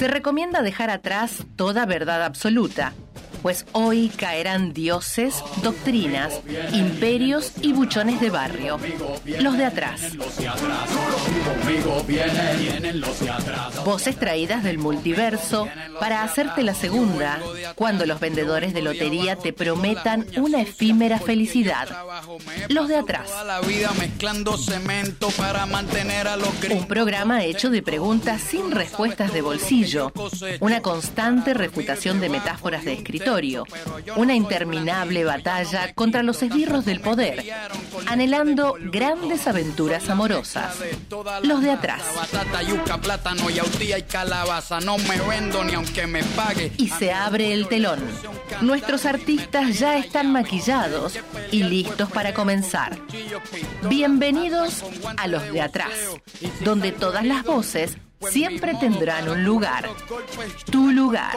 Se recomienda dejar atrás toda verdad absoluta, pues hoy caerán dioses, doctrinas, imperios y buchones de barrio. Los de atrás. Voces traídas del multiverso para hacerte la segunda, cuando los vendedores de lotería te prometan una efímera felicidad. Los de atrás. Un programa hecho de preguntas sin respuestas de bolsillo, una constante refutación de metáforas de una interminable batalla contra los esbirros del poder, anhelando grandes aventuras amorosas. Los de atrás. Y se abre el telón. Nuestros artistas ya están maquillados y listos para comenzar. Bienvenidos a los de atrás, donde todas las voces siempre tendrán un lugar. Tu lugar.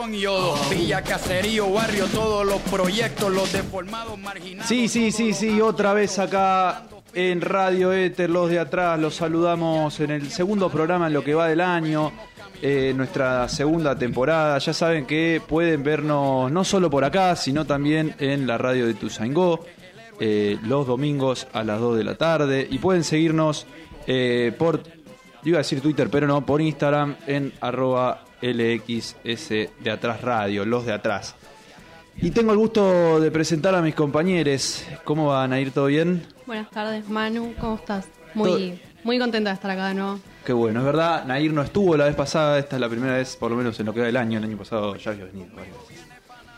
Sí, sí, sí, sí, otra vez acá en Radio Éter, los de atrás, los saludamos en el segundo programa en lo que va del año. eh, nuestra segunda temporada. Ya saben que pueden vernos no solo por acá, sino también en la radio de Tuzaingó, eh, los domingos a las 2 de la tarde. Y pueden seguirnos eh, por, yo iba a decir Twitter, pero no, por Instagram en arroba LXS de atrás radio, los de atrás. Y tengo el gusto de presentar a mis compañeros. ¿Cómo van a ir? ¿Todo bien? Buenas tardes, Manu, ¿cómo estás? Muy, muy contenta de estar acá de nuevo. Qué bueno, es verdad, Nair no estuvo la vez pasada, esta es la primera vez, por lo menos en lo que va del año, el año pasado ya había venido. varias veces.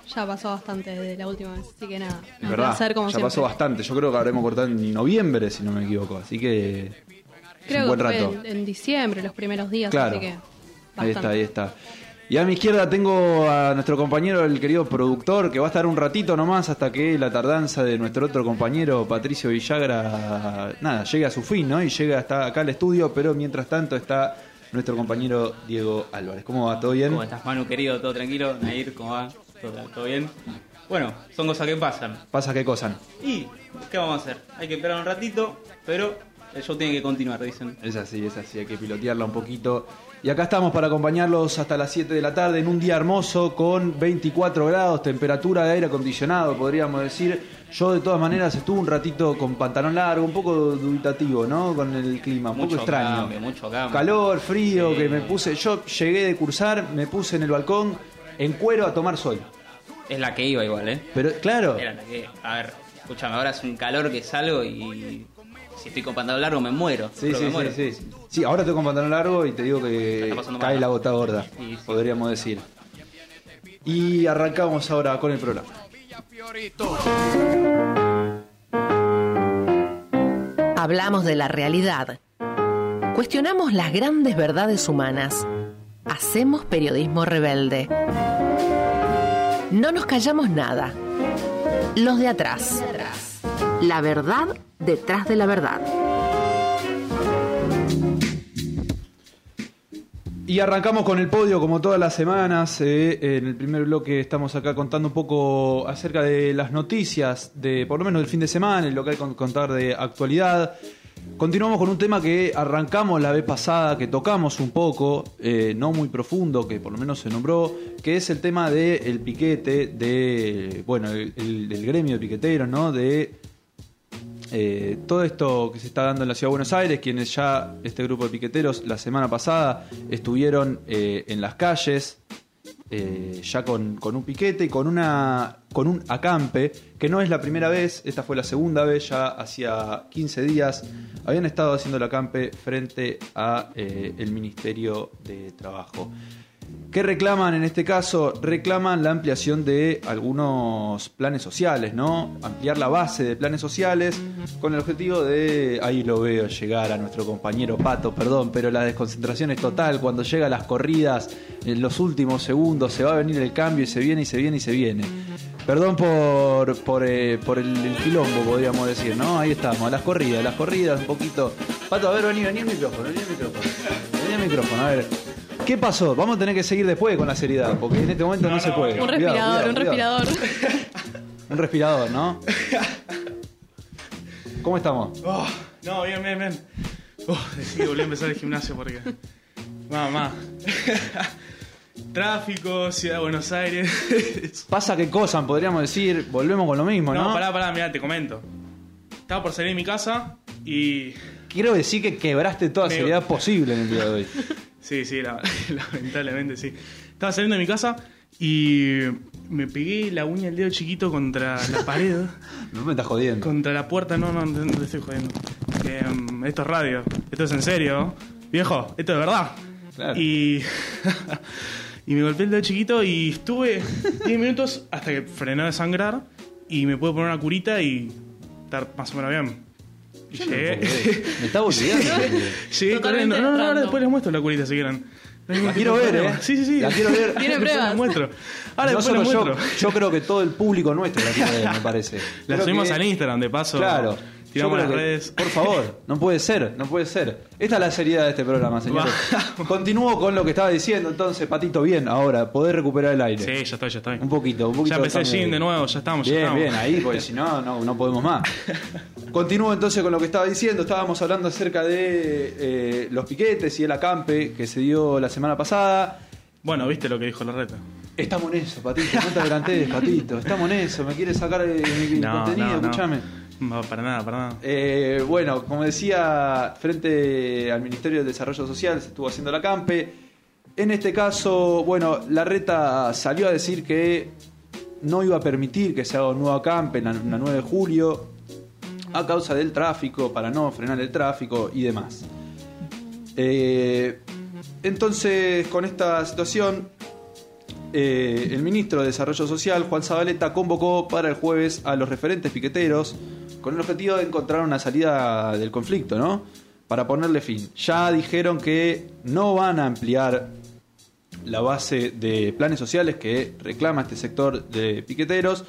Ya pasó bastante desde la última vez, así que nada. Es verdad, placer como ya siempre. pasó bastante, yo creo que habremos cortado en noviembre, si no me equivoco, así que Creo un buen que fue rato. en, en diciembre, los primeros días, Claro, así que. ahí está, ahí está. Y a mi izquierda tengo a nuestro compañero, el querido productor, que va a estar un ratito nomás hasta que la tardanza de nuestro otro compañero, Patricio Villagra, nada, llegue a su fin, ¿no? Y llega hasta acá al estudio, pero mientras tanto está nuestro compañero Diego Álvarez. ¿Cómo va? ¿Todo bien? ¿Cómo estás, Manu, querido? ¿Todo tranquilo? Nair, ¿cómo va? ¿Todo, todo bien? Bueno, son cosas que pasan. ¿Pasa qué cosa? ¿Y qué vamos a hacer? Hay que esperar un ratito, pero el show tiene que continuar, dicen. Es así, es así, hay que pilotearla un poquito. Y acá estamos para acompañarlos hasta las 7 de la tarde en un día hermoso con 24 grados, temperatura de aire acondicionado, podríamos decir. Yo de todas maneras estuve un ratito con pantalón largo, un poco dubitativo, ¿no? Con el clima, un Mucho poco extraño. cambio, mucho cambio. Calor, frío, Sí. que me puse. Yo llegué de cursar, me puse en el balcón en cuero a tomar sol. Es la que iba igual, ¿eh? Pero claro, Era la que... A ver, escúchame, ahora es un calor que salgo y... Si estoy con pantalón largo me muero. Sí, sí, me sí, muero. sí. Sí, ahora estoy con pantalón largo y te digo que cae mal. la gota gorda, Sí, sí. podríamos decir. Y arrancamos ahora con el programa. Hablamos de la realidad. Cuestionamos las grandes verdades humanas. Hacemos periodismo rebelde. No nos callamos nada. Los de atrás. La verdad detrás de la verdad. Y arrancamos con el podio como todas las semanas. eh, en el primer bloque estamos acá contando un poco acerca de las noticias, de por lo menos del fin de semana, lo que hay que contar de actualidad. Continuamos con un tema que arrancamos la vez pasada, que tocamos un poco, eh, no muy profundo, que por lo menos se nombró, que es el tema del piquete, de, bueno, el, gremio de piqueteros, ¿no? De eh, todo esto que se está dando en la ciudad de Buenos Aires, quienes ya, este grupo de piqueteros, la semana pasada estuvieron eh, en las calles, eh, ya con, un piquete y con, un acampe, que no es la primera vez, esta fue la segunda vez, ya hacía 15 días habían estado haciendo el acampe frente a eh, el Ministerio de Trabajo. ¿Qué reclaman en este caso? Reclaman la ampliación de algunos planes sociales, ¿no? Ampliar la base de planes sociales con el objetivo de, ahí lo veo llegar a nuestro compañero Pato, perdón, pero la desconcentración es total. Cuando llega las corridas, en los últimos segundos, se va a venir el cambio y se viene y se viene y se viene. Perdón por, por, eh, por el, el quilombo, podríamos decir, ¿no? Ahí estamos, las corridas, las corridas, un poquito. Pato, a ver, vení, vení el micrófono, vení el micrófono. Vení el micrófono, a ver. ¿Qué pasó? Vamos a tener que seguir después con la seriedad, porque en este momento no, se puede. Un respirador, cuidado, un cuidado. respirador. Un respirador, ¿no? ¿Cómo estamos? Oh, no, bien, bien, bien. Oh, decidí volver a empezar el gimnasio porque. Mamá. Tráfico, Ciudad de Buenos Aires. Pasa que cosa, podríamos decir, volvemos con lo mismo, ¿no? no, pará, pará, mirá, te comento. Estaba por salir de mi casa y. Quiero decir que quebraste toda Me- seriedad posible en el día de hoy. Sí, sí, la- lamentablemente sí. Estaba saliendo de mi casa y me pegué la uña del dedo chiquito contra la pared, No me estás jodiendo. contra la puerta. No, no, no te estoy jodiendo. Em, esto es radio, esto es en serio. Viejo, esto es verdad. Claro. Y. y me golpeé el dedo chiquito y estuve 10 minutos hasta que frenó de sangrar y me pude poner una curita y estar más o menos bien. Llegué. Me estaba olvidando. Corriendo. No, no, no, random. después les muestro la curita si quieren. No La quiero ver. ¿eh? Sí, sí, sí. La quiero ver. Tiene Después pruebas. les muestro. Ahora no después yo, muestro. yo creo que todo el público nuestro la quiere ver, me parece. La Creo subimos que- al Instagram, de paso. Claro. Tiramos las que-. Por favor, no puede ser, no puede ser. Esta es la seriedad de este programa, señores. Continúo con lo que estaba diciendo entonces, Patito, bien, ahora, poder recuperar el aire. Sí, ya estoy, ya estoy. Un poquito, un poquito. Ya empecé el gym de nuevo, ya estamos, ya Bien, estamos. bien, ahí, porque si no, no, no podemos más. Continúo entonces con lo que estaba diciendo. Estábamos hablando acerca de eh, los piquetes y el acampe que se dio la semana pasada. Bueno, viste lo que dijo la reta. Estamos en eso, Patito, no te adelantes, Patito. Estamos en eso, me quieres sacar eh, mi No, contenido, no, no. escúchame. No, para nada, para nada. Eh, bueno, como decía, frente al Ministerio de Desarrollo Social se estuvo haciendo la campe. En este caso, bueno, la reta salió a decir que no iba a permitir que se haga un nuevo acampe en la, la 9 de julio a causa del tráfico, para no frenar el tráfico y demás. Eh, entonces, con esta situación, eh, el ministro de Desarrollo Social, Juan Zabaleta, convocó para el jueves a los referentes piqueteros con el objetivo de encontrar una salida del conflicto, ¿no? Para ponerle fin. Ya dijeron que no van a ampliar la base de planes sociales que reclama este sector de piqueteros,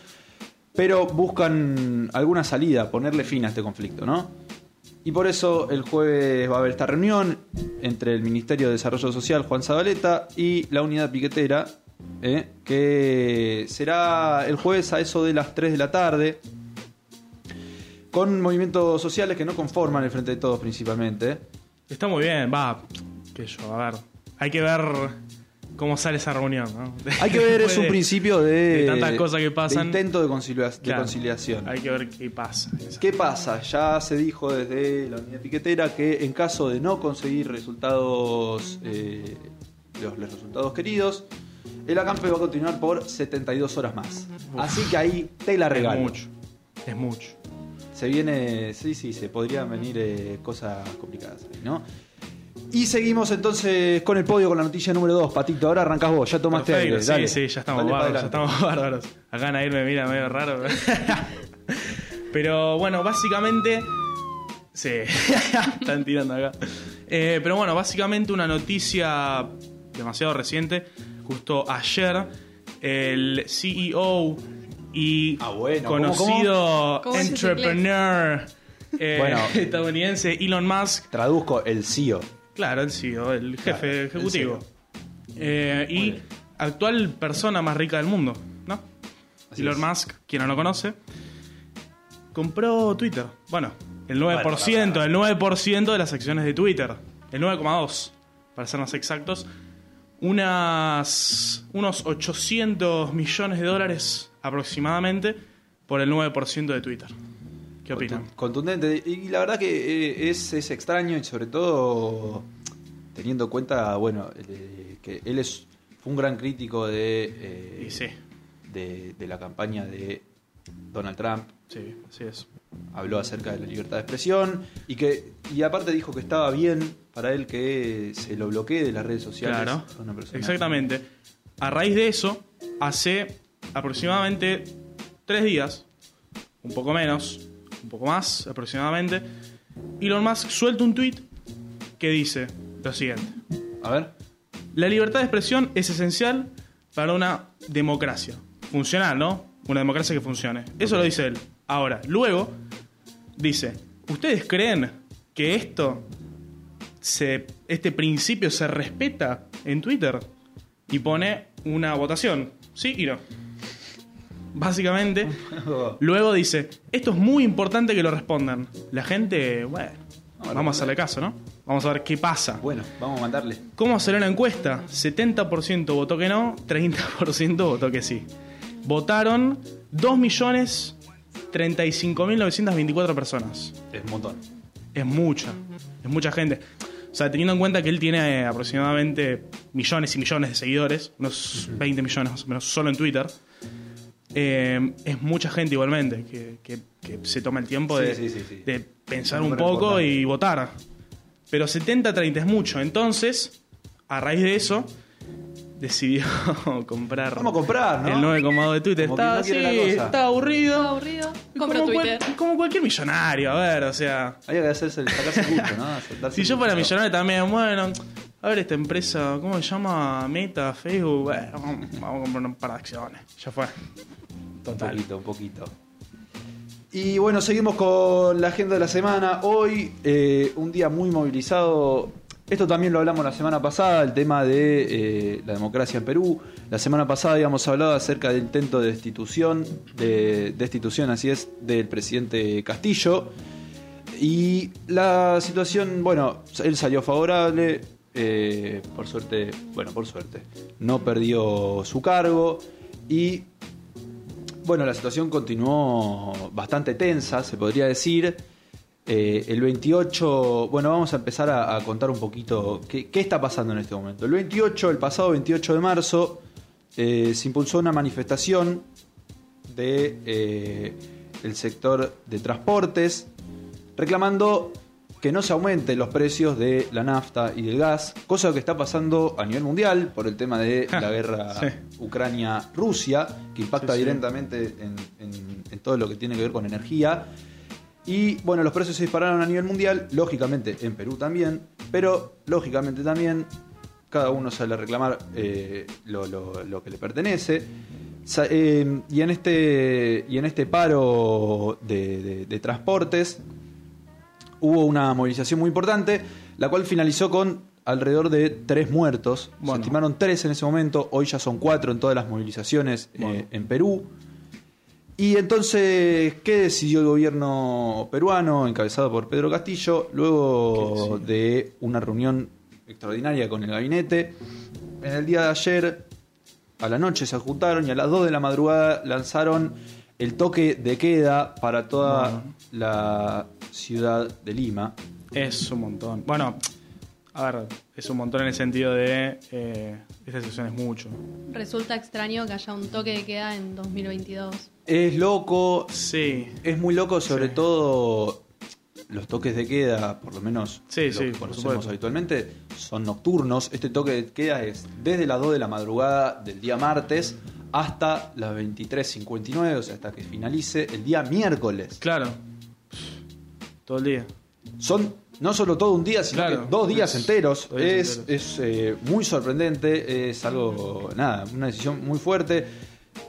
pero buscan alguna salida, ponerle fin a este conflicto, ¿no? Y por eso el jueves va a haber esta reunión entre el Ministerio de Desarrollo Social, Juan Zabaleta, y la unidad piquetera, ¿eh? que será el jueves a eso de las 3 de la tarde, con movimientos sociales que no conforman el Frente de Todos principalmente. Está muy bien, va. Que yo, a ver. Hay que ver cómo sale esa reunión, ¿no? Hay que ver, es un de- principio de, de tantas cosas que pasan. de intento de, concilia- de Claro, conciliación. Hay que ver qué pasa. ¿Qué pasa? Ya se dijo desde la unidad piquetera que en caso de no conseguir resultados, eh, los, los resultados queridos, el acampe va a continuar por 72 horas más. Así que ahí te la Es regalo. mucho. Es mucho. Se viene, sí, sí, se podrían venir eh, cosas complicadas ahí, ¿no? Y seguimos entonces con el podio con la noticia número 2, Patito. Ahora arrancás vos, ya tomaste Perfecto, aire. dale. Sí, sí, ya estamos bárbaros, ya estamos bárbaros. Acá Nair me mira medio raro. pero bueno, básicamente. Sí, están tirando acá. Eh, pero bueno, básicamente una noticia demasiado reciente. Justo ayer, el CEO y Ah, bueno, ¿cómo, conocido entrepreneur eh, Bueno. estadounidense Elon Musk Traduzco el CEO. Claro, el CEO, el jefe Claro, ejecutivo. CEO. Eh, y bien. actual persona más rica del mundo, ¿no? Así Elon es. Musk, quien no lo conoce, compró Twitter. Bueno, el 9%, Bueno, el 9% de las acciones de Twitter. El 9,2%, para ser más exactos. Unas, unos 800 millones de dólares aproximadamente por el 9% de Twitter. ¿Qué opinan? Contu- Contundente. Y la verdad que eh, es, es extraño y sobre todo teniendo en cuenta, bueno, eh, que él es fue un gran crítico de, eh, sí, de, de la campaña de Donald Trump. sí, así es. Habló acerca de la libertad de expresión y que y aparte dijo que estaba bien para él que se lo bloquee de las redes sociales. Claro, a una persona. exactamente. A raíz de eso, hace aproximadamente tres días, un poco menos, un poco más aproximadamente, Elon Musk suelta un tweet que dice lo siguiente. A ver. La libertad de expresión es esencial para una democracia. Funcional, ¿no? Una democracia que funcione. Eso lo dice él. Ahora, luego, dice, ¿ustedes creen que esto, se, este principio se respeta en Twitter? Y pone una votación. ¿Sí y no? Básicamente, luego dice, esto es muy importante que lo respondan. La gente, bueno, Vamos a hacerle caso, ¿no? Vamos a ver qué pasa. Bueno, vamos a mandarle. ¿Cómo salió la encuesta? 70% votó que no, 30% votó que sí. Votaron 2.035.924 personas. Es un montón. Es mucha, es mucha gente. O sea, teniendo en cuenta que él tiene aproximadamente millones y millones de seguidores, unos 20 millones más o menos, solo en Twitter, eh, es mucha gente igualmente que, que- que se toma el tiempo Sí, de, sí, sí, sí. de pensar Un poco importante. y votar. Pero 70-30 es mucho. Entonces, a raíz de eso, decidió comprar Vamos a comprar, ¿no? el 9,2 de Twitter. Como Está, no sí, está aburrido. Como, Twitter. cual- como cualquier millonario, a ver, o sea. Había que hacerse el sacarse el gusto, ¿no? Si yo fuera millonario también, bueno, a ver esta empresa, ¿cómo se llama? Meta, Facebook, bueno, vamos vamos a comprar un par de acciones. Ya fue. Un poquito, un poquito. Y bueno, seguimos con la agenda de la semana. Hoy, eh, un día muy movilizado. Esto también lo hablamos la semana pasada, el tema de eh, la democracia en Perú. La semana pasada habíamos hablado acerca del intento de destitución, de destitución, así es, del presidente Castillo. Y la situación, bueno, él salió favorable, eh, por suerte, bueno, por suerte, no perdió su cargo y bueno, la situación continuó bastante tensa, se podría decir. Eh, el 28, bueno, vamos a empezar a, contar un poquito qué, qué está pasando en este momento. El 28, el pasado 28 de marzo, eh, se impulsó una manifestación de eh, el sector de transportes reclamando que no se aumenten los precios de la nafta y del gas, cosa que está pasando a nivel mundial por el tema de la guerra Sí. Ucrania-Rusia, que impacta Sí, sí. directamente en, en- en todo lo que tiene que ver con energía. Y bueno, los precios se dispararon a nivel mundial, lógicamente en Perú también, pero lógicamente también cada uno sale a reclamar eh, lo, lo- lo que le pertenece. Sa- eh, y, en este, y en este paro de, de- de transportes hubo una movilización muy importante, la cual finalizó con alrededor de tres muertos. Se Bueno. estimaron tres en ese momento, hoy ya son cuatro en todas las movilizaciones eh, en Perú. Y entonces, ¿qué decidió el gobierno peruano, encabezado por Pedro Castillo, luego de una reunión extraordinaria con el gabinete? En el día de ayer, a la noche se juntaron y a las 2 de la madrugada lanzaron el toque de queda para toda Bueno. La ciudad de Lima. Es un montón. Bueno, a ver, es un montón en el sentido de. Eh, esta situación es mucho. Resulta extraño que haya un toque de queda en 2022. Es loco, Sí. es muy loco, sobre Sí. todo los toques de queda, por lo menos Sí, los sí, que conocemos habitualmente, son nocturnos. Este toque de queda es desde las 2 de la madrugada del día martes hasta las 23.59, o sea, hasta que finalice el día miércoles. Claro. Todo el día. Son no solo todo un día, sino Claro. que dos días Es- enteros. dos días es enteros. es, eh, muy sorprendente, es algo, nada, una decisión muy fuerte.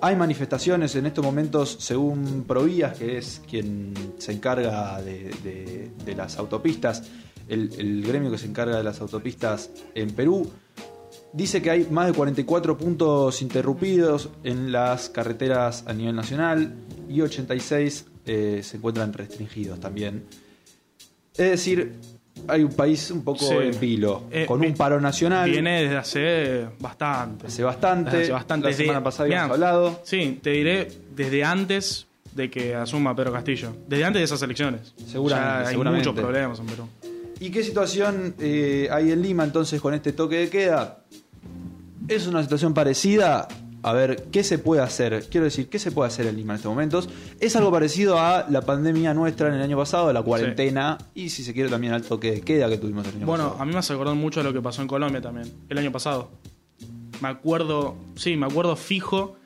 Hay manifestaciones en estos momentos, según Provías, que es quien se encarga de, de- de las autopistas, el, el gremio que se encarga de las autopistas en Perú, dice que hay más de 44 puntos interrumpidos en las carreteras a nivel nacional y 86 eh, se encuentran restringidos también. Es decir, hay un país un poco Sí. en vilo, Eh, con vi- un paro nacional. Viene desde hace bastante. Hace bastante. Desde hace bastante. La Desde- semana pasada habíamos Mirá, hablado. Sí, te diré desde antes de que asuma Pedro Castillo. Desde antes de esas elecciones. Seguramente, Ya hay seguramente. muchos problemas en Perú. ¿Y qué situación eh, hay en Lima entonces con este toque de queda? Es una situación parecida. A ver, ¿qué se puede hacer? Quiero decir, ¿qué se puede hacer en Lima en estos momentos? Es algo parecido a la pandemia nuestra en el año pasado, la cuarentena y si se quiere también al toque de queda que tuvimos el año Bueno, pasado. a mí me hace acordar mucho a lo que pasó en Colombia también, el año pasado. Me acuerdo, sí, me acuerdo fijo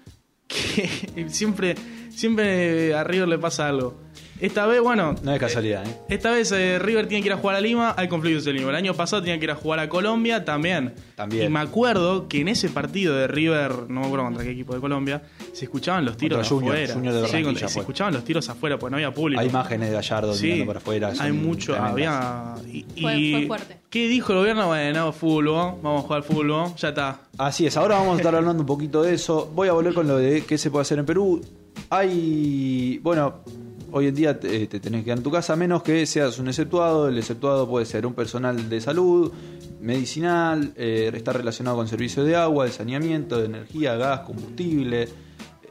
que siempre, siempre a River le pasa algo. Esta vez, bueno, No es casualidad, ¿eh? esta vez eh, River tiene que ir a jugar a Lima, hay conflictos en Lima. El año pasado tenía que ir a jugar a Colombia también. También. Y me acuerdo que en ese partido de River, no me acuerdo contra qué equipo de Colombia, se escuchaban los tiros Contra Junior, afuera. Junior de Sí, contra- se escuchaban los tiros afuera, porque no había público. Hay imágenes de Gallardo Sí, mirando para afuera. hay mucho, tremendas. había... Y, Fue- y- fue fuerte. ¿Qué dijo el gobierno? Bueno, fútbol, vamos a jugar fútbol, ya está. Así es, ahora vamos a estar hablando un poquito de eso. Voy a volver con lo de qué se puede hacer en Perú. Hay, bueno, hoy en día te, te tenés que quedar en tu casa, a menos que seas un exceptuado. El exceptuado puede ser un personal de salud, medicinal, eh, está relacionado con servicios de agua, de saneamiento, de energía, gas, combustible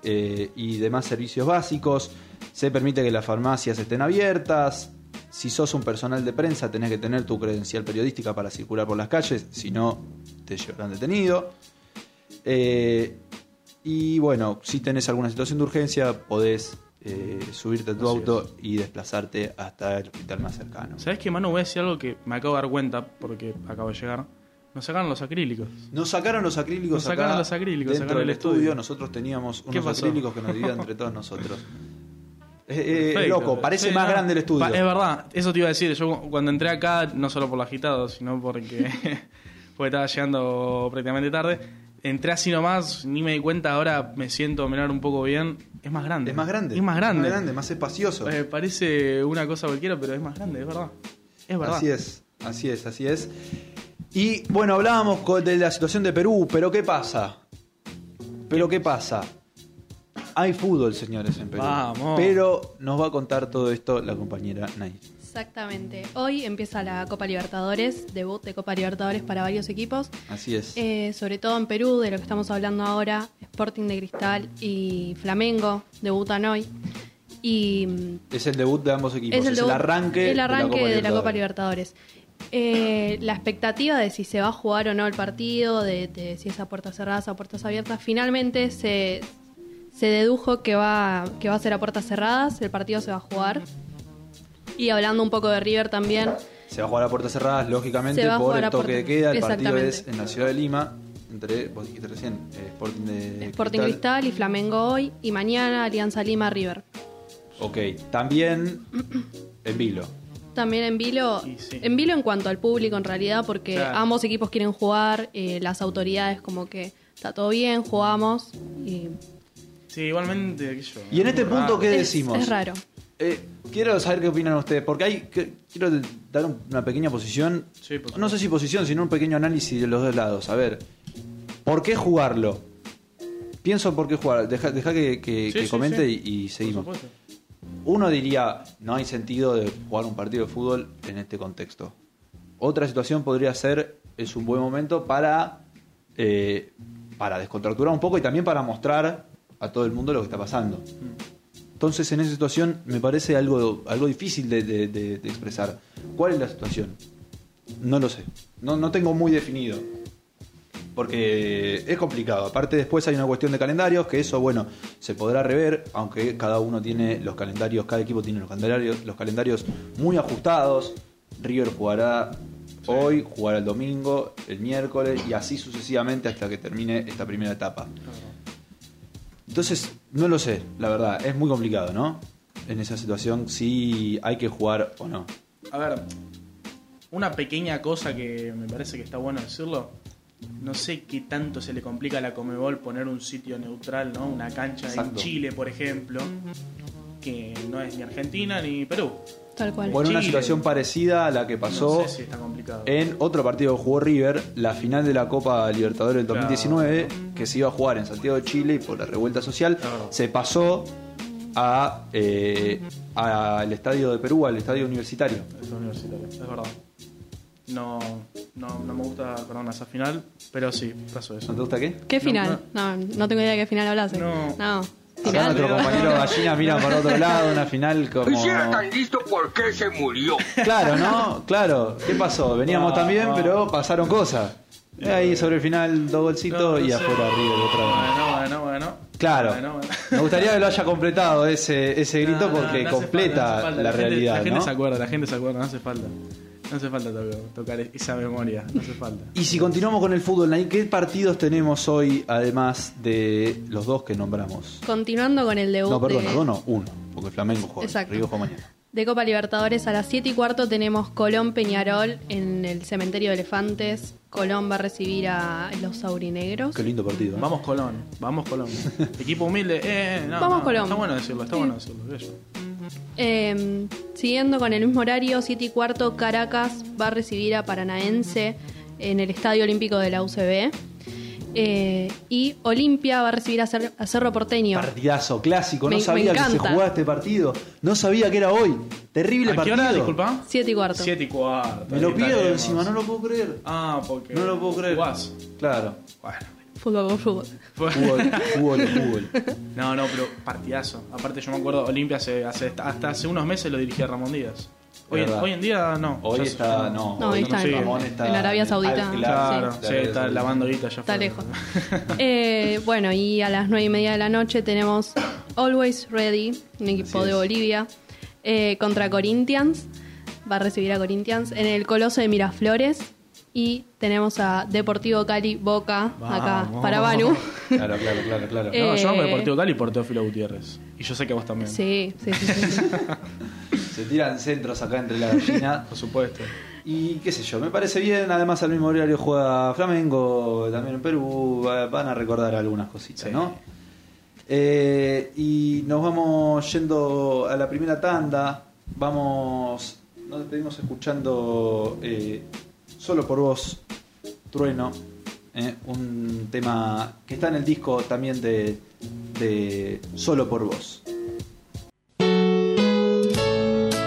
eh, y demás servicios básicos. Se permite que las farmacias estén abiertas. Si sos un personal de prensa, tenés que tener tu credencial periodística para circular por las calles, si no, te llevarán detenido. Eh, y bueno, si tenés alguna situación de urgencia, podés eh, subirte a tu Así auto y desplazarte hasta el hospital más cercano. ¿Sabes qué, Manu? Voy a decir algo que me acabo de dar cuenta porque acabo de llegar. Nos sacaron los acrílicos. Nos sacaron los acrílicos Nos sacaron acá los acrílicos dentro del estudio. estudio. Nosotros teníamos ¿Qué unos acrílicos que nos dividían entre todos nosotros. Eh, eh, loco, parece Sí, más no, grande el estudio. Es verdad, eso te iba a decir. Yo cuando entré acá, no solo por lo agitado, sino porque, porque estaba llegando prácticamente tarde, entré así nomás, ni me di cuenta, ahora me siento a mirar un poco bien. Es más grande. Es más grande. Es más grande. más grande, más espacioso. Eh, parece una cosa cualquiera, pero es más grande, es verdad. Es verdad. Así es, así es, así es. Y bueno, hablábamos de la situación de Perú, pero ¿qué pasa? Pero ¿qué pasa? Hay fútbol, señores, en Perú. Vamos. Pero nos va a contar todo esto la compañera Nay. Exactamente. Hoy empieza la Copa Libertadores, debut de Copa Libertadores para varios equipos. Así es. Eh, sobre todo en Perú, de lo que estamos hablando ahora, Sporting de Cristal y Flamengo debutan hoy. Y mm, es el debut de ambos equipos. es el, debut- arranque, el arranque de la Copa Libertadores. Eh, la expectativa de si se va a jugar o no el partido, de, de si es a puertas cerradas o a puertas abiertas, finalmente se, se dedujo que va, que va a ser a puertas cerradas, el partido se va a jugar. Y hablando un poco de River también, Se va a jugar a puertas cerradas, lógicamente, por el toque puerta- de queda. El partido es en la ciudad de Lima, entre, vos dijiste recién, eh, Sporting de Sporting Cristal y Flamengo hoy, y mañana Alianza Lima River. Ok, también en Vilo. También en Vilo, sí. en Vilo en cuanto al público en realidad, porque Claro. ambos equipos quieren jugar, eh, las autoridades como que está todo bien, jugamos y Sí, igualmente, yo. Y en este punto. ¿qué es, decimos? es raro. Eh, quiero saber qué opinan ustedes, porque hay que- quiero dar un- una pequeña posición, Sí, por no sé si posición, sino un pequeño análisis de los dos lados. A ver, ¿por qué jugarlo? Pienso por qué jugar, deja, deja que, que- Sí, que sí, comente y, y Por seguimos. supuesto. Uno diría, no hay sentido de jugar un partido de fútbol en este contexto. Otra situación podría ser, es un buen momento para, eh, para descontracturar un poco y también para mostrar a todo el mundo lo que está pasando. Entonces, en esa situación me parece algo, algo difícil de, de- de- de expresar. ¿Cuál es la situación? No lo sé. No, no tengo muy definido. Porque es complicado. Aparte, después hay una cuestión de calendarios, que eso, bueno, se podrá rever, aunque cada uno tiene los calendarios, cada equipo tiene los calendarios, los calendarios muy ajustados. River jugará hoy, jugará el domingo, el miércoles y así sucesivamente hasta que termine esta primera etapa. Entonces, no lo sé, la verdad, es muy complicado, ¿no? En esa situación, si hay que jugar o no. A ver, una pequeña cosa que me parece que está bueno decirlo. No sé qué tanto se le complica a la Comebol poner un sitio neutral, ¿no? Una cancha en. Chile, por ejemplo, que no es ni Argentina ni Perú. Tal cual. Bueno, una Chile. situación parecida a la que pasó No sé si está complicado. en otro partido que jugó River, la final de la Copa Libertadores del Claro. 2019, que se iba a jugar en Santiago de Chile y por la revuelta social, Claro. se pasó a eh, al estadio de Perú, al estadio universitario. Es universitario, es verdad. No, no, no me gusta, perdón, esa final, pero sí, pasó eso. ¿No te gusta qué? ¿Qué No, final? No, no, tengo idea de qué final hablas. No. no. Acá Final. nuestro compañero Gallina mira para otro lado, una final como... Si era tan listo, ¿por qué se murió? Claro, ¿no? Claro. ¿Qué pasó? Veníamos Ah, también, ah. pero pasaron cosas. Eh, Ahí sobre el final, dos golcitos No, no y sé. afuera River otra vez. Bueno, bueno, bueno. Claro. Bueno, bueno. Me gustaría que lo haya completado ese, ese grito No, porque completa falta, no hace falta. la, gente- realidad, La gente se acuerda, la gente se acuerda, no hace falta. No hace falta to- tocar esa memoria, no hace falta. Y si continuamos con el fútbol, ¿qué partidos tenemos hoy además de los dos que nombramos? Continuando con el debut No, perdón, de, no, uno, porque el Flamengo juega, Exacto. Río juega mañana. de Copa Libertadores a las 7 y cuarto tenemos Colón Peñarol en el Cementerio de Elefantes. Colón va a recibir a los Saurinegros. Qué lindo partido. ¿eh? Vamos Colón, vamos Colón. Equipo humilde, eh, no, Vamos no, Colón. Está bueno decirlo, está Sí. bueno decirlo. bello. Eh, siguiendo con el mismo horario, 7 y cuarto, Caracas va a recibir a Paranaense en el Estadio Olímpico de la UCB. Eh, y Olimpia va a recibir a, Cer- a Cerro Porteño. Partidazo, clásico. No Me- me sabía que se jugaba este partido. No sabía que era hoy. Terrible ¿A qué partido. hora, disculpa? 7 y cuarto. 7 y cuarto. Me lo pierdo encima, no lo puedo creer. Ah, porque. No lo puedo creer. jugás. Claro. Bueno. Fútbol por fútbol. Fútbol, fútbol, fútbol. No, no, pero partidazo. Aparte, yo me acuerdo, Olimpia hace, hace- hasta hace unos meses lo dirigía Ramón Díaz. Hoy, Verdad. hoy en día no. Hoy Ya está, no. No, hoy está en- Ramón está en Arabia Saudita. Claro, de sí, Arabia está Saudita. lavando guita ya Está fue. lejos. Eh, bueno, y a las 9 y media de la noche tenemos Always Ready, un equipo Así de es. Bolivia, eh, contra Corinthians. Va a recibir a Corinthians en el Coloso de Miraflores. Y tenemos a Deportivo Cali Boca acá Vamos. para Banu. Claro, claro, claro, claro. Eh, No, yo amo Deportivo Cali por Teófilo Gutiérrez. Y yo sé que vos también. Sí, sí, sí. sí, sí. Se tiran centros acá entre la gallina. Por supuesto. Y qué sé yo, me parece bien. Además, al mismo horario juega Flamengo, también en Perú. Va- Van a recordar algunas cositas, Sí. ¿no? Eh, y nos vamos yendo a la primera tanda. Vamos. Nos despedimos escuchando eh, Solo por vos, Trueno. eh, un tema que está en el disco también de, de Solo por vos.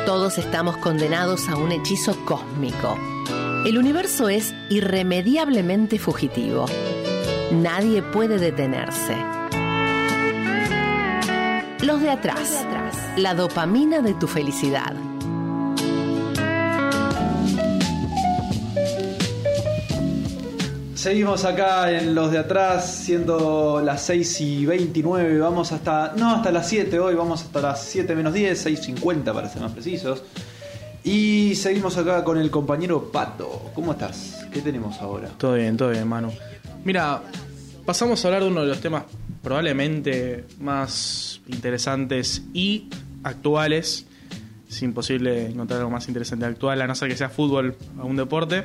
Todos estamos condenados a un hechizo cósmico. El universo es irremediablemente fugitivo. Nadie puede detenerse. Los de atrás. La dopamina de tu felicidad. Seguimos acá en los de atrás, siendo las 6 y 29. Vamos hasta. No, hasta las 7 hoy. Vamos hasta las 7 menos 10, 6.50 para ser más precisos. Y seguimos acá con el compañero Pato. ¿Cómo estás? ¿Qué tenemos ahora? Todo bien, todo bien, Manu. Mira, pasamos a hablar de uno de los temas probablemente más interesantes y actuales. Es imposible encontrar algo más interesante actual, a no ser que sea fútbol o un deporte.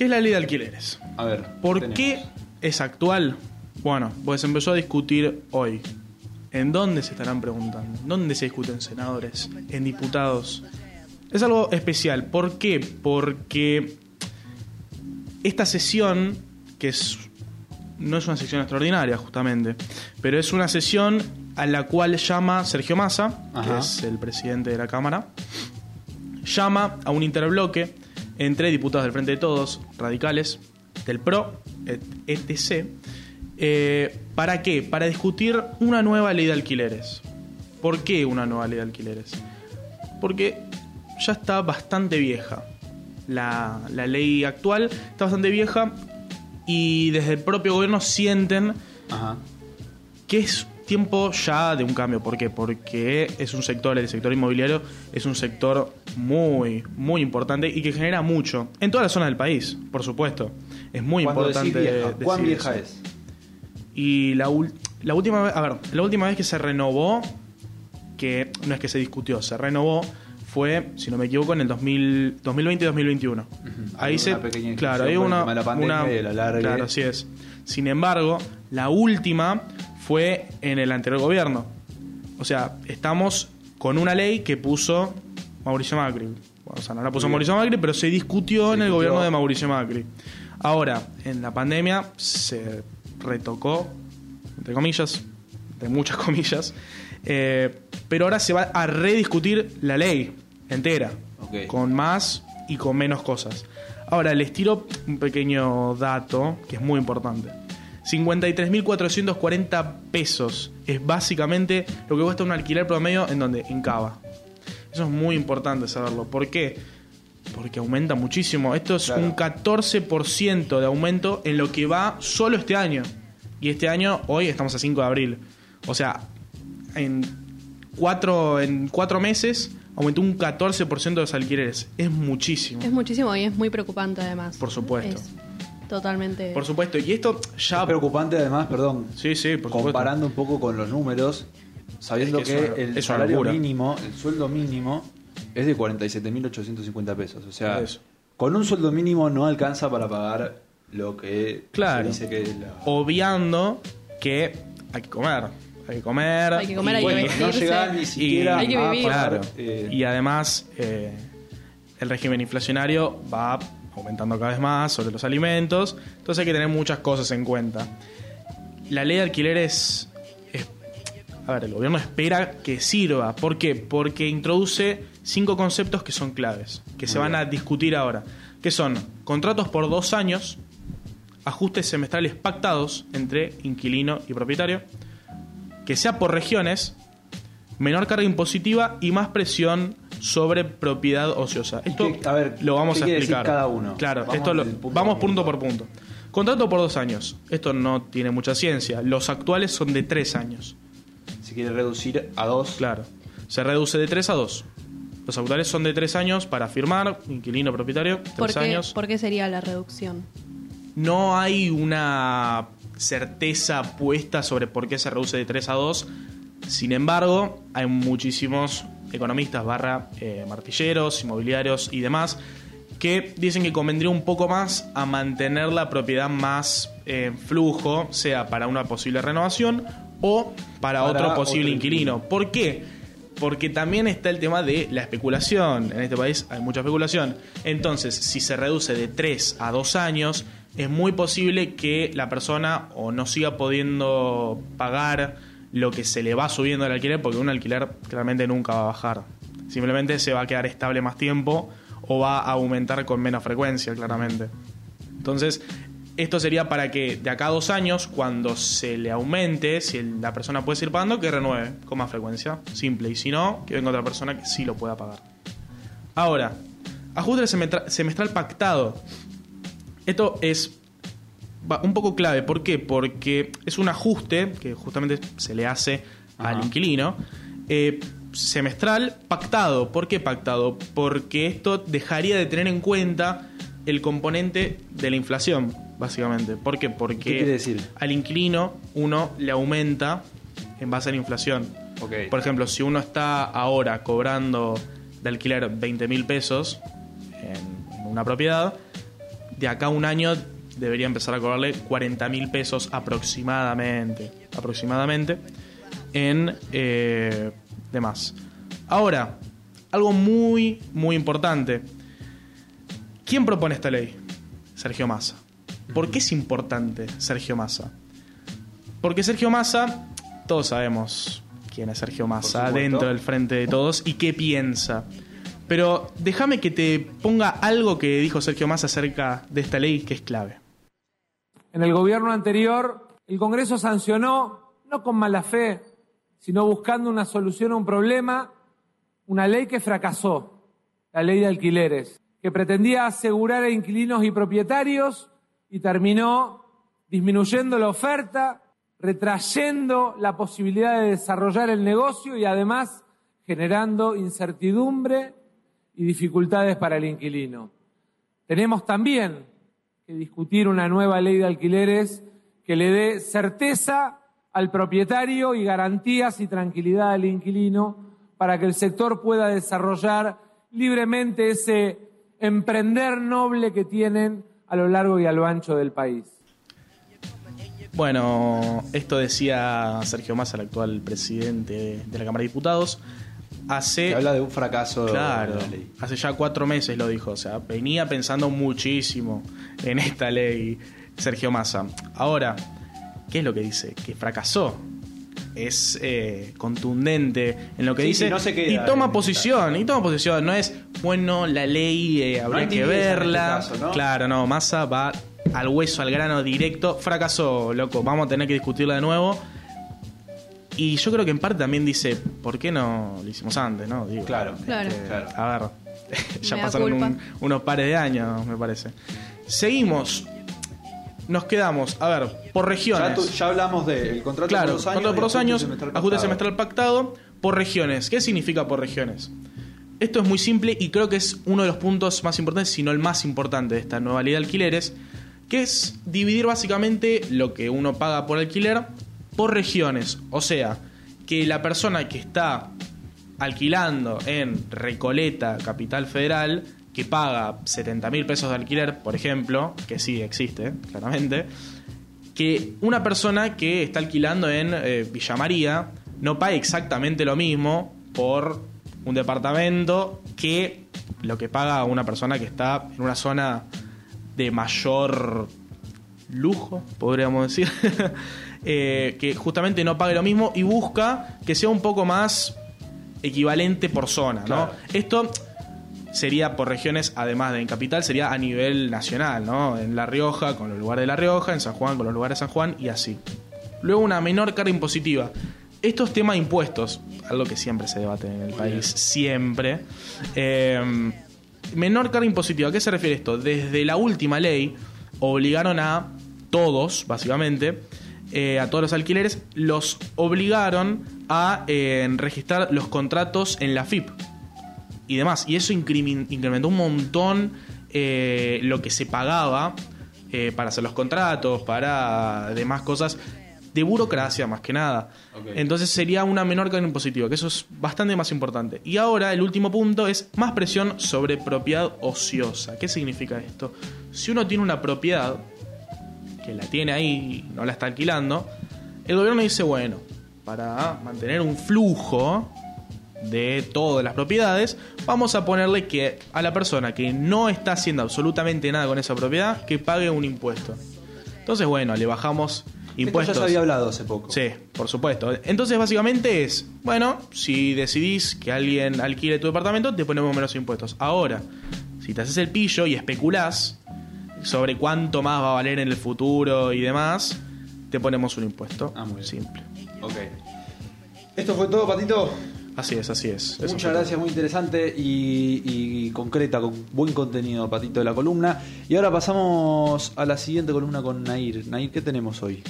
Que es la ley de alquileres. A ver. ¿Por tenemos? qué es actual? Bueno, pues empezó a discutir hoy. ¿En dónde se estarán preguntando? ¿Dónde se discuten senadores? ¿En diputados? Es algo especial. ¿Por qué? Porque esta sesión, que es, no es una sesión extraordinaria justamente, pero es una sesión a la cual llama Sergio Massa, que es el presidente de la Cámara, llama a un interbloque entre diputados del Frente de Todos, radicales, del PRO, et- etc. Eh, ¿Para qué? Para discutir una nueva ley de alquileres. ¿Por qué una nueva ley de alquileres? Porque ya está bastante vieja. La, la ley actual está bastante vieja y desde el propio gobierno sienten Ajá. que es tiempo ya de un cambio. ¿Por qué? Porque es un sector, el sector inmobiliario, es un sector muy, muy importante y que genera mucho. En todas las zonas del país, por supuesto. Es muy importante. vieja, ¿Cuán vieja eso. es? Y la, última vez, a ver, la última vez que se renovó, que no es que se discutió, se renovó, fue, si no me equivoco, en el 2000, 2020 y 2021. Ahí se. claro, hay una. la pandemia una- y alargue. Claro, así es. Sin embargo, la última fue en el anterior gobierno. O sea, estamos con una ley que puso Mauricio Macri. O sea, no la puso. Mauricio Macri, pero se discutió Se en el discutió. gobierno de Mauricio Macri. Ahora, en la pandemia se retocó, entre comillas, de muchas comillas, eh, pero ahora se va a rediscutir la ley entera, con más y con menos cosas. Ahora, les tiro un pequeño dato que es muy importante. 53.440 pesos es básicamente lo que cuesta un alquiler promedio en donde en Cava. Eso es muy importante saberlo. ¿Por qué? Porque aumenta muchísimo. Esto es Claro. un 14% de aumento en lo que va solo este año. Y este año, hoy estamos a 5 de abril. O sea, en cuatro, en cuatro meses aumentó un 14% de los alquileres. Es muchísimo. Es muchísimo y es muy preocupante además. Por supuesto. Es totalmente. Por supuesto. Y esto ya... Es preocupante además, perdón, Sí, sí, por supuesto. comparando un poco con los números, sabiendo Es que que, es una- el es salario locura. mínimo, el sueldo mínimo, es de 47.850 pesos. O sea, Eso. con un sueldo mínimo no alcanza para pagar lo que Claro. se dice que es la... obviando que hay que comer. Hay que comer. Hay que comer, y- hay que no llegar ni siquiera Hay que a vivir. pagar, Claro. eh, Y además, eh, el régimen inflacionario va aumentando cada vez más sobre los alimentos. Entonces hay que tener muchas cosas en cuenta. La ley de alquileres, es, a ver, el gobierno espera que sirva. ¿Por qué? Porque introduce cinco conceptos que son claves, que se van a discutir ahora, que son contratos por dos años, ajustes semestrales pactados entre inquilino y propietario, que sea por regiones, menor carga impositiva y más presión sobre propiedad ociosa. Esto a ver, lo vamos qué a quiere decir explicar. cada uno? Claro, Vamos esto lo- vamos por punto por punto. Contrato por dos años. Esto no tiene mucha ciencia. Los actuales son de tres años. Si quiere reducir a dos. Claro. Se reduce de tres a dos. Los actuales son de tres años para firmar, inquilino propietario, ¿Por tres qué, años. por qué sería la reducción? No hay una certeza puesta sobre por qué se reduce de 3 a 2. Sin embargo, hay muchísimos economistas barra eh, martilleros, inmobiliarios y demás que dicen que convendría un poco más a mantener la propiedad más eh, en flujo, sea para una posible renovación o para, Para otro posible otro inquilino. inquilino. ¿Por qué? Porque también está el tema de la especulación. En este país hay mucha especulación. Entonces, si se reduce de 3 a 2 años, es muy posible que la persona o no siga pudiendo pagar lo que se le va subiendo al alquiler, porque un alquiler claramente nunca va a bajar. Simplemente se va a quedar estable más tiempo o va a aumentar con menos frecuencia, claramente. Entonces, esto sería para que de acá a dos años, cuando se le aumente, si la persona puede seguir pagando, que renueve con más frecuencia. Simple. Y si no, que venga otra persona que sí lo pueda pagar. Ahora, ajuste semestra- semestral pactado. Esto es un poco clave. ¿Por qué? Porque es un ajuste que justamente se le hace al inquilino. eh, semestral pactado. ¿Por qué pactado? Porque esto dejaría de tener en cuenta el componente de la inflación, básicamente. ¿Por qué? Porque ¿Qué quiere decir? al inquilino uno le aumenta en base a la inflación. Por ejemplo, si uno está ahora cobrando de alquiler 20 mil pesos en una propiedad, de acá a un año debería empezar a cobrarle 40 mil pesos aproximadamente. Aproximadamente en eh, demás. Ahora, algo muy, muy importante. ¿Quién propone esta ley? Sergio Massa. ¿Por qué es importante Sergio Massa? Porque Sergio Massa, todos sabemos quién es Sergio Massa dentro del frente de todos y qué piensa. Pero déjame que te ponga algo que dijo Sergio Massa acerca de esta ley que es clave. En el gobierno anterior, el Congreso sancionó, no con mala fe, sino buscando una solución a un problema, una ley que fracasó, la ley de alquileres, que pretendía asegurar a inquilinos y propietarios y terminó disminuyendo la oferta, retrayendo la posibilidad de desarrollar el negocio y además generando incertidumbre y dificultades para el inquilino. Tenemos también discutir una nueva ley de alquileres que le dé certeza al propietario y garantías y tranquilidad al inquilino para que el sector pueda desarrollar libremente ese emprender noble que tienen a lo largo y a lo ancho del país. Bueno, esto decía Sergio Massa, el actual presidente de la Cámara de Diputados. Hace Se habla de un fracaso Claro, de la ley. hace ya cuatro meses lo dijo, o sea, venía pensando muchísimo en esta ley Sergio Massa. Ahora, ¿qué es lo que dice? Que fracasó. Es eh, contundente en lo que Sí, dice sí, no se queda y toma posición, y toma posición, no es, bueno, la ley eh, habría que este verla. caso, ¿no? Claro, no, Massa va al hueso, al grano directo, fracasó, loco, vamos a tener que discutirla de nuevo. Y yo creo que en parte también dice, ¿por qué no lo hicimos antes, no? Digo, Claro. Claro. claro. a ver, ya Me pasaron un- unos pares de años, me parece. Seguimos. Nos quedamos, a ver, por regiones. Ya, tu- ya hablamos del contrato claro, por dos años. contrato por dos ajuste años, semestral ajuste pactado. semestral pactado, por regiones. ¿Qué significa por regiones? Esto es muy simple y creo que es uno de los puntos más importantes, si no el más importante de esta nueva ley de alquileres, que es dividir básicamente lo que uno paga por alquiler regiones. O sea, que la persona que está alquilando en Recoleta, Capital Federal, que paga 70 mil pesos de alquiler, por ejemplo, que sí existe, claramente, que una persona que está alquilando en eh, Villa María no pague exactamente lo mismo por un departamento que lo que paga una persona que está en una zona de mayor lujo, podríamos decir, eh, que justamente no pague lo mismo y busca que sea un poco más equivalente por zona, ¿no? Claro. Esto sería por regiones, además de en capital, sería a nivel nacional, ¿no? En La Rioja con los lugares de La Rioja, en San Juan con los lugares de San Juan y así. Luego una menor carga impositiva. Esto es tema de impuestos, algo que siempre se debate en el país, siempre. Eh, menor carga impositiva, ¿a qué se refiere esto? Desde la última ley obligaron a todos, básicamente, eh, a todos los alquileres, los obligaron a eh, registrar los contratos en la FIP y demás. Y eso incremen- incrementó un montón eh, lo que se pagaba para hacer los contratos, para demás cosas de burocracia más que nada. Entonces sería una menor carga impositiva, que eso es bastante más importante. Y ahora el último punto es más presión sobre propiedad ociosa. ¿Qué significa esto? Si uno tiene una propiedad, que la tiene ahí y no la está alquilando, el gobierno dice, bueno, para mantener un flujo de todas las propiedades, vamos a ponerle que a la persona que no está haciendo absolutamente nada con esa propiedad, que pague un impuesto. Entonces, bueno, le bajamos impuestos. Esto ya se había hablado hace poco. Sí, por supuesto. Entonces, básicamente es, bueno, si decidís que alguien alquile tu departamento, te ponemos menos impuestos. Ahora, si te haces el pillo y especulás sobre cuánto más va a valer en el futuro y demás, te ponemos un impuesto. Ah, muy bien. Simple. Ok. Esto fue todo, Patito. Así es, así es. Eso Muchas gracias, muy interesante y, y concreta, con buen contenido, Patito, de la columna. Y ahora pasamos a la siguiente columna con Nair. Nair, ¿qué tenemos hoy?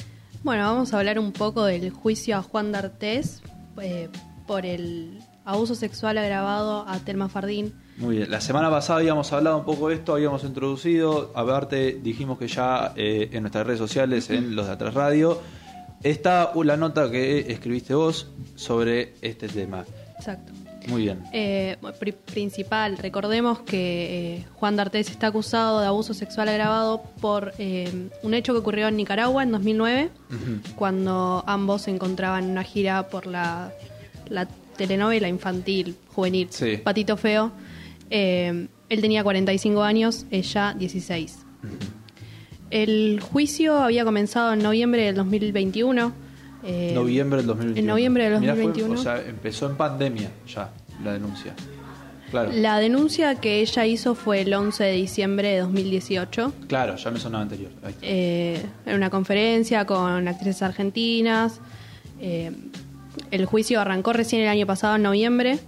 Bueno, vamos a hablar un poco del juicio a Juan D'Artés eh, por el abuso sexual agravado a Telma Fardín. Muy bien, la semana pasada habíamos hablado un poco de esto, habíamos introducido, aparte dijimos que ya eh, en nuestras redes sociales, en los de atrás radio, está la nota que escribiste vos sobre este tema. Exacto. Muy bien. Eh, pri- principal, recordemos que eh, Juan D'Artés está acusado de abuso sexual agravado por eh, un hecho que ocurrió en Nicaragua en 2009, cuando ambos se encontraban en una gira por la, la telenovela infantil, juvenil, Sí. Patito Feo. Eh, él tenía 45 años, ella 16. El juicio había comenzado en noviembre del 2021. eh, noviembre del 2021. en noviembre del Mirá, fue- 2021. o sea, empezó en pandemia ya la denuncia. Claro. La denuncia que ella hizo fue el 11 de diciembre de 2018, Claro, ya me sonaba anterior. Ahí está. eh, en una conferencia con actrices argentinas. Eh, el juicio arrancó recién el año pasado, en noviembre,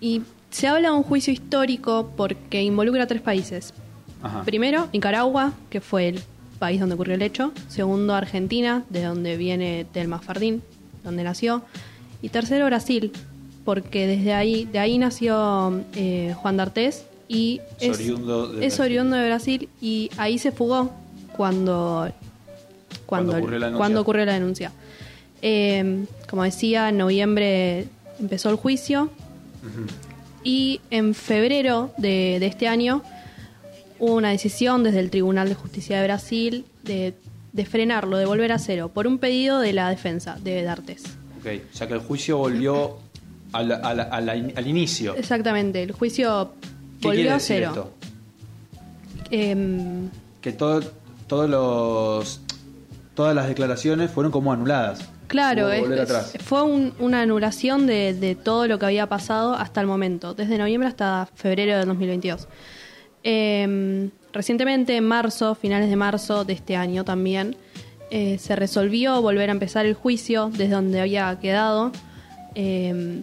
y se habla de un juicio histórico porque involucra a tres países. Ajá. Primero, Nicaragua, que fue el país donde ocurrió el hecho. Segundo, Argentina, de donde viene Telma Fardín, donde nació. Y tercero, Brasil, porque desde ahí, de ahí nació eh, Juan D'Artés y Es es, oriundo de es Brasil. oriundo de Brasil y ahí se fugó cuando, Cuando cuando, ocurrió la denuncia. cuando ocurrió la denuncia. Eh, como decía, en noviembre empezó el juicio y en febrero de, de este año hubo una decisión desde el Tribunal de Justicia de Brasil de, de frenarlo, de volver a cero, por un pedido de la defensa de D'Artes. Ok, o sea que el juicio volvió al, al- al- al inicio. Exactamente, el juicio ¿Qué quiere volvió a cero. esto? Em, Que todo, todos los, todas las declaraciones fueron como anuladas. Claro, es- atrás. fue un- una anulación de, de todo lo que había pasado hasta el momento, desde noviembre hasta febrero de 2022. Eh, recientemente, en marzo, finales de marzo de este año también, eh, se resolvió volver a empezar el juicio desde donde había quedado. Eh,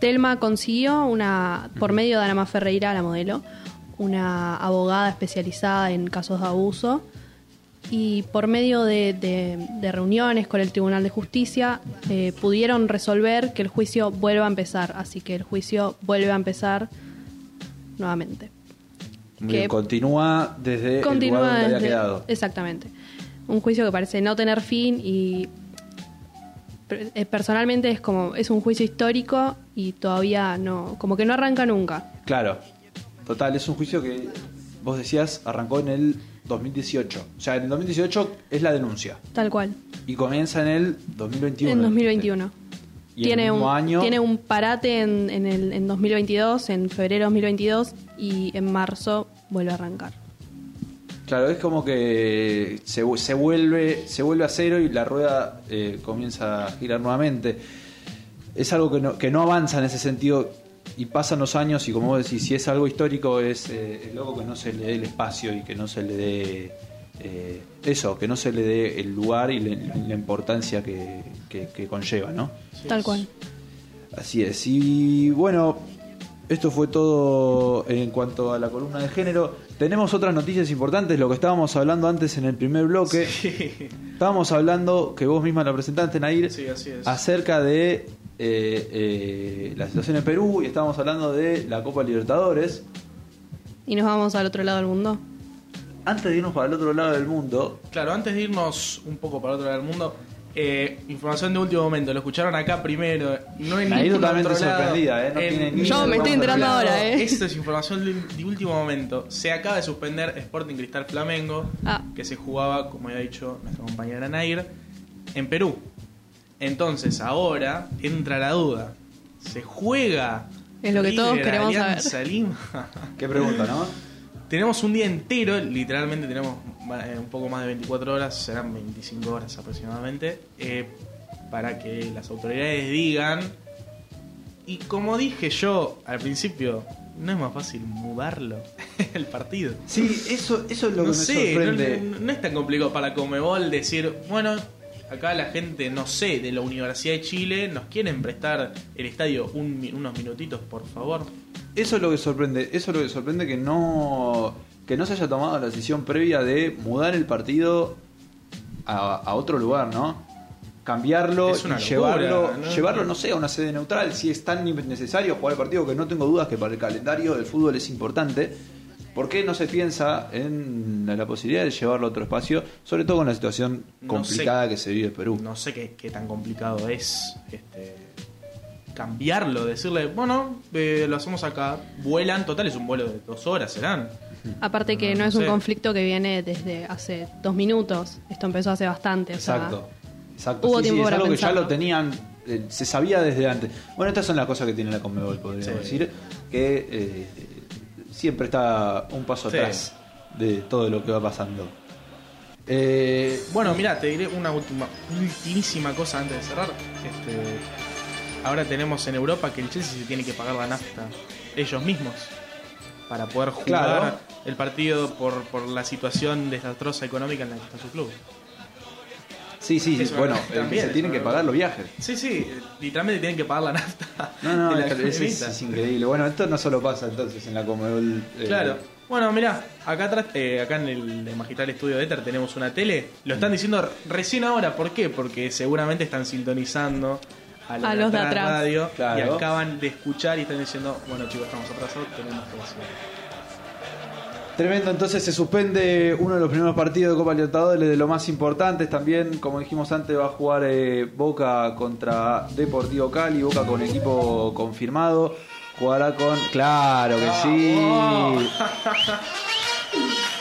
Telma consiguió una, por medio de Ana Ferreira, la modelo, una abogada especializada en casos de abuso y por medio de, de- de reuniones con el Tribunal de Justicia eh, pudieron resolver que el juicio vuelva a empezar. Así que el juicio vuelve a empezar nuevamente. Muy bien, que continúa desde el lugar donde había desde- quedado. Exactamente. Un juicio que parece no tener fin y eh, personalmente es como es un juicio histórico y todavía no como que no arranca nunca. Claro. Total, es un juicio que vos decías arrancó en el 2018. O sea, en el 2018 es la denuncia. Tal cual. Y comienza en el 2021. en 2021. Y tiene, el mismo un, año, tiene un parate en, en, el, en 2022, en febrero de 2022, y en marzo vuelve a arrancar. Claro, es como que se, se vuelve se vuelve a cero y la rueda eh, comienza a girar nuevamente. Es algo que no, que no avanza en ese sentido y pasan los años y como vos decís, si es algo histórico es, eh, es loco que no se le dé el espacio y que no se le dé eh, eso, que no se le dé el lugar y la, la importancia que, que- que conlleva, ¿no? Tal cual. Así es. Y bueno, esto fue todo en cuanto a la columna de género. Tenemos otras noticias importantes, lo que estábamos hablando antes en el primer bloque. Estábamos hablando, que vos misma la presentaste, Nair, Sí, así es. acerca de eh, eh, la situación en Perú y estábamos hablando de la Copa Libertadores. Y nos vamos al otro lado del mundo. Antes de irnos para el otro lado del mundo, Claro, antes de irnos un poco para otro lado del mundo, eh, información de último momento. Lo escucharon acá primero. No en Ahí totalmente sorprendida, ¿eh? No En tiene ni Yo me estoy enterando ahora, ¿eh? Esto es información de, de último momento. Se acaba de suspender Sporting Cristal Flamengo, Ah. que se jugaba, como había dicho nuestra compañera Nair, en Perú. Entonces, ahora entra la duda. ¿Se juega? Es lo que todos queremos saber. Lima? qué pregunta, ¿no? Tenemos un día entero, literalmente tenemos eh, un poco más de 24 horas, serán 25 horas aproximadamente, eh, para que las autoridades digan. Y como dije yo al principio, no es más fácil mudarlo el partido. Sí, eso, eso es lo que no me sé, sorprende. no, no- no es tan complicado para Comebol decir, bueno, acá la gente, no sé, de la Universidad de Chile, nos quieren prestar el estadio un unos minutitos, por favor. Eso es lo que sorprende, eso es lo que sorprende que no que no se haya tomado la decisión previa de mudar el partido a, a otro lugar, ¿no? Cambiarlo y llevarlo, ¿no? llevarlo, no sé, a una sede neutral, si es tan necesario jugar el partido, que no tengo dudas que para el calendario del fútbol es importante. ¿Por qué no se piensa en la posibilidad de llevarlo a otro espacio, sobre todo con la situación No complicada sé. que se vive en Perú? no sé qué, qué tan complicado es este, cambiarlo, decirle, bueno, eh, lo hacemos acá, vuelan, total es un vuelo de dos horas, serán. Aparte que no, no es un sé. conflicto que viene desde hace dos minutos. Esto empezó hace bastante. o sea, Exacto. Exacto. hubo Sí, sí, tiempo es para algo que ya pensarlo. lo tenían, eh, se sabía desde antes. Bueno, estas son las cosas que tiene la Conmebol, podríamos Sí. decir, que eh, siempre está un paso Sí. atrás de todo lo que va pasando. Eh, Bueno, mira, te diré una última, ultimísima cosa antes de cerrar. Este, ahora tenemos en Europa que el Chelsea se tiene que pagar la nafta ellos mismos para poder jugar Claro. el partido por, por la situación desastrosa económica en la que está su club. Sí, sí, sí, bueno, eh, también, se tienen que pagar los viajes. Sí, sí, literalmente tienen que pagar la nafta. No, no, de la es, es- camioneta. es increíble. Bueno, esto no solo pasa entonces en la Conmebol. eh, Claro. Bueno, mirá, acá atrás, eh, acá en el, el magistral estudio de Ether tenemos una tele. Lo están diciendo recién ahora. ¿Por qué? Porque seguramente están sintonizando a, A los de atrás. radio Claro. y acaban de escuchar y están diciendo, bueno chicos, estamos atrasados, tenemos que hacer. Tremendo, entonces se suspende uno de los primeros partidos de Copa Libertadores, de los más importantes. También, como dijimos antes, va a jugar eh, Boca contra Deportivo Cali, Boca con equipo confirmado. Jugará con. Claro que sí.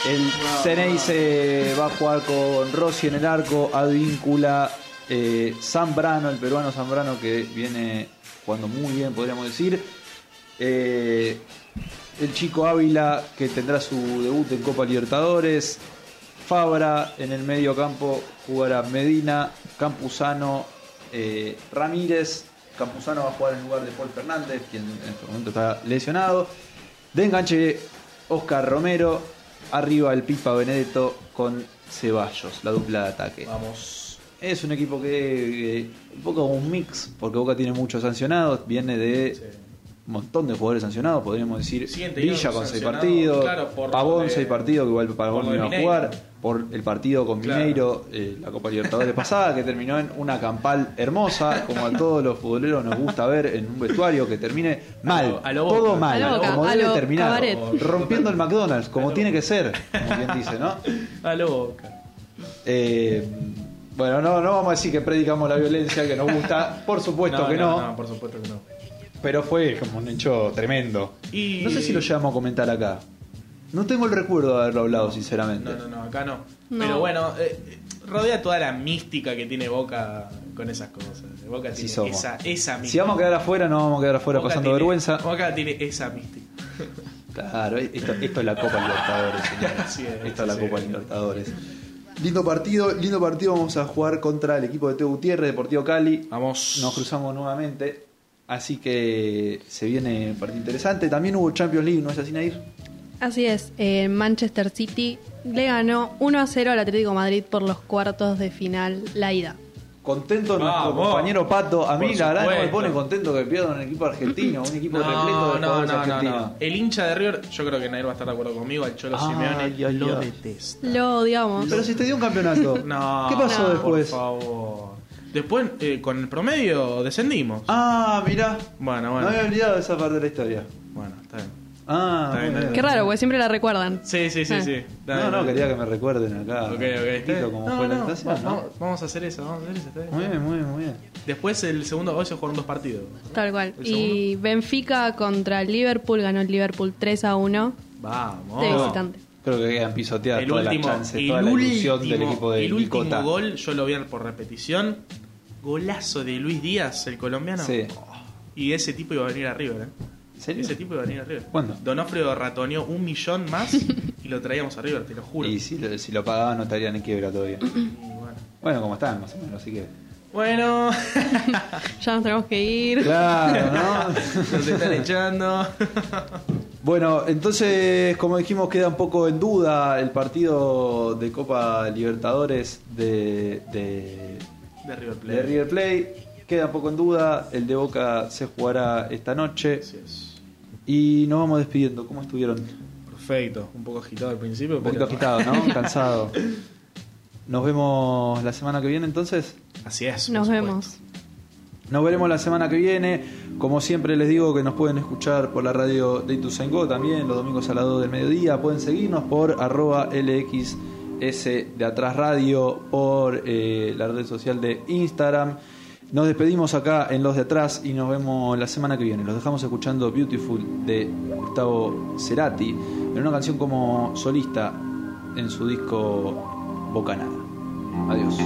El Ceneice va a jugar con Rossi en el arco, Advíncula, eh, Zambrano, el peruano Zambrano que viene jugando muy bien, podríamos decir. Eh, el chico Ávila que tendrá su debut en Copa Libertadores. Fabra en el medio campo jugará Medina, Campuzano, eh, Ramírez. Campuzano va a jugar en lugar de Paul Fernández, quien en este momento está lesionado. De enganche Oscar Romero. Arriba el Pipa Benedetto con Ceballos, la dupla de ataque. Vamos. Es un equipo que, eh, un poco un mix, porque Boca tiene muchos sancionados, viene de Sí. Montón de jugadores sancionados, podríamos decir Villa con seis partidos, claro, Pavón de- seis partidos, que igual Pavón no iba a jugar, por el partido con Claro. Mineiro, eh, la Copa Libertadores pasada, que terminó en una campal hermosa, como a todos los futboleros nos gusta ver en un vestuario que termine mal, a lo Boca. todo mal, A lo Boca, como a debe lo terminar, rompiendo el McDonald's, como tiene que ser, como bien dice, ¿no? A lo boca. Eh, bueno, no, no vamos a decir que predicamos la violencia que nos gusta, por supuesto que no, por supuesto que no. Pero fue como un hecho tremendo. Y- No sé si lo llevamos a comentar acá. No tengo el recuerdo de haberlo hablado, sinceramente. No, no, no, acá no. No. Pero bueno, eh, eh, rodea toda la mística que tiene Boca con esas cosas. Boca Así tiene somos. esa, esa mística. Si vamos a quedar afuera, no vamos a quedar afuera Boca pasando tiene- vergüenza. Boca tiene esa mística. Claro, esto, esto es la Copa Libertadores, señores. Así es, Esto es la sí. Copa Libertadores. Lindo partido, lindo partido. Vamos a jugar contra el equipo de Teo Gutiérrez, Deportivo Cali. Vamos. Nos cruzamos nuevamente. Así que se viene partido interesante. También hubo Champions League, ¿no es así, Nair? Así es, eh, Manchester City le ganó 1 a 0 al Atlético de Madrid por los cuartos de final, la ida. Contento nuestro compañero Pato. A mí Por la verdad no me pone contento que pierda un equipo argentino, un equipo repleto de No, no, argentinos. no. El hincha de River, yo creo que Nair va a estar de acuerdo conmigo, al Cholo Simeone ay, lo ay. detesta. Lo odiamos. Pero si te dio un campeonato. No, ¿Qué pasó no, después? Por favor. Después, eh, con el promedio, descendimos. Ah, mirá. Bueno, No bueno. había olvidado esa parte de la historia. Bueno, está bien. Ah, Está bien, muy bien. Qué raro, porque siempre la recuerdan. Sí, sí, sí, Ah. sí. Dale, No, no, dale. quería que me recuerden acá. Ok, ok. está bien. como No, fue la no, estación, ¿no? vamos, vamos a hacer eso, vamos a hacer eso. está bien. Muy bien, muy bien, muy bien. Después, el segundo, hoy se jugaron dos partidos. Tal cual. ¿El Y Benfica contra el Liverpool ganó el Liverpool 3 a 1 Vamos. de visitante. Creo que quedan pisoteadas El todas último, las chances, el toda la ilusión último, del equipo de el último Nicota. gol, yo lo vi por repetición. Golazo de Luis Díaz, el colombiano. Sí. Y ese tipo iba a venir a River, ¿eh? Ese tipo iba a venir a River. ¿Cuándo? Donofrio ratoneó un millón más y lo traíamos a River, te lo juro. Y si lo, si lo pagaban no estarían en quiebra todavía. Y bueno. bueno, como están, más o menos, así que... Bueno, Ya nos tenemos que ir. Claro, ¿no? nos están echando. Bueno, entonces, como dijimos, queda un poco en duda el partido de Copa Libertadores de, de, De River Plate. de River Plate. Queda un poco en duda. El de Boca se jugará esta noche. Así es. Y nos vamos despidiendo. ¿Cómo estuvieron? Perfecto. Un poco agitado al principio, Un poquito pero- agitado, ¿no? Cansado. Nos vemos la semana que viene entonces. Así es. Nos supuesto. vemos. Nos veremos la semana que viene. Como siempre les digo que nos pueden escuchar por la radio to Go también los domingos a las 2 del mediodía. Pueden seguirnos por arroba LXS de Atrás Radio, por eh, la red social de Instagram. Nos despedimos acá en Los de Atrás y nos vemos la semana que viene. Los dejamos escuchando Beautiful de Gustavo Cerati, en una canción como solista en su disco Bocanada. Adiós.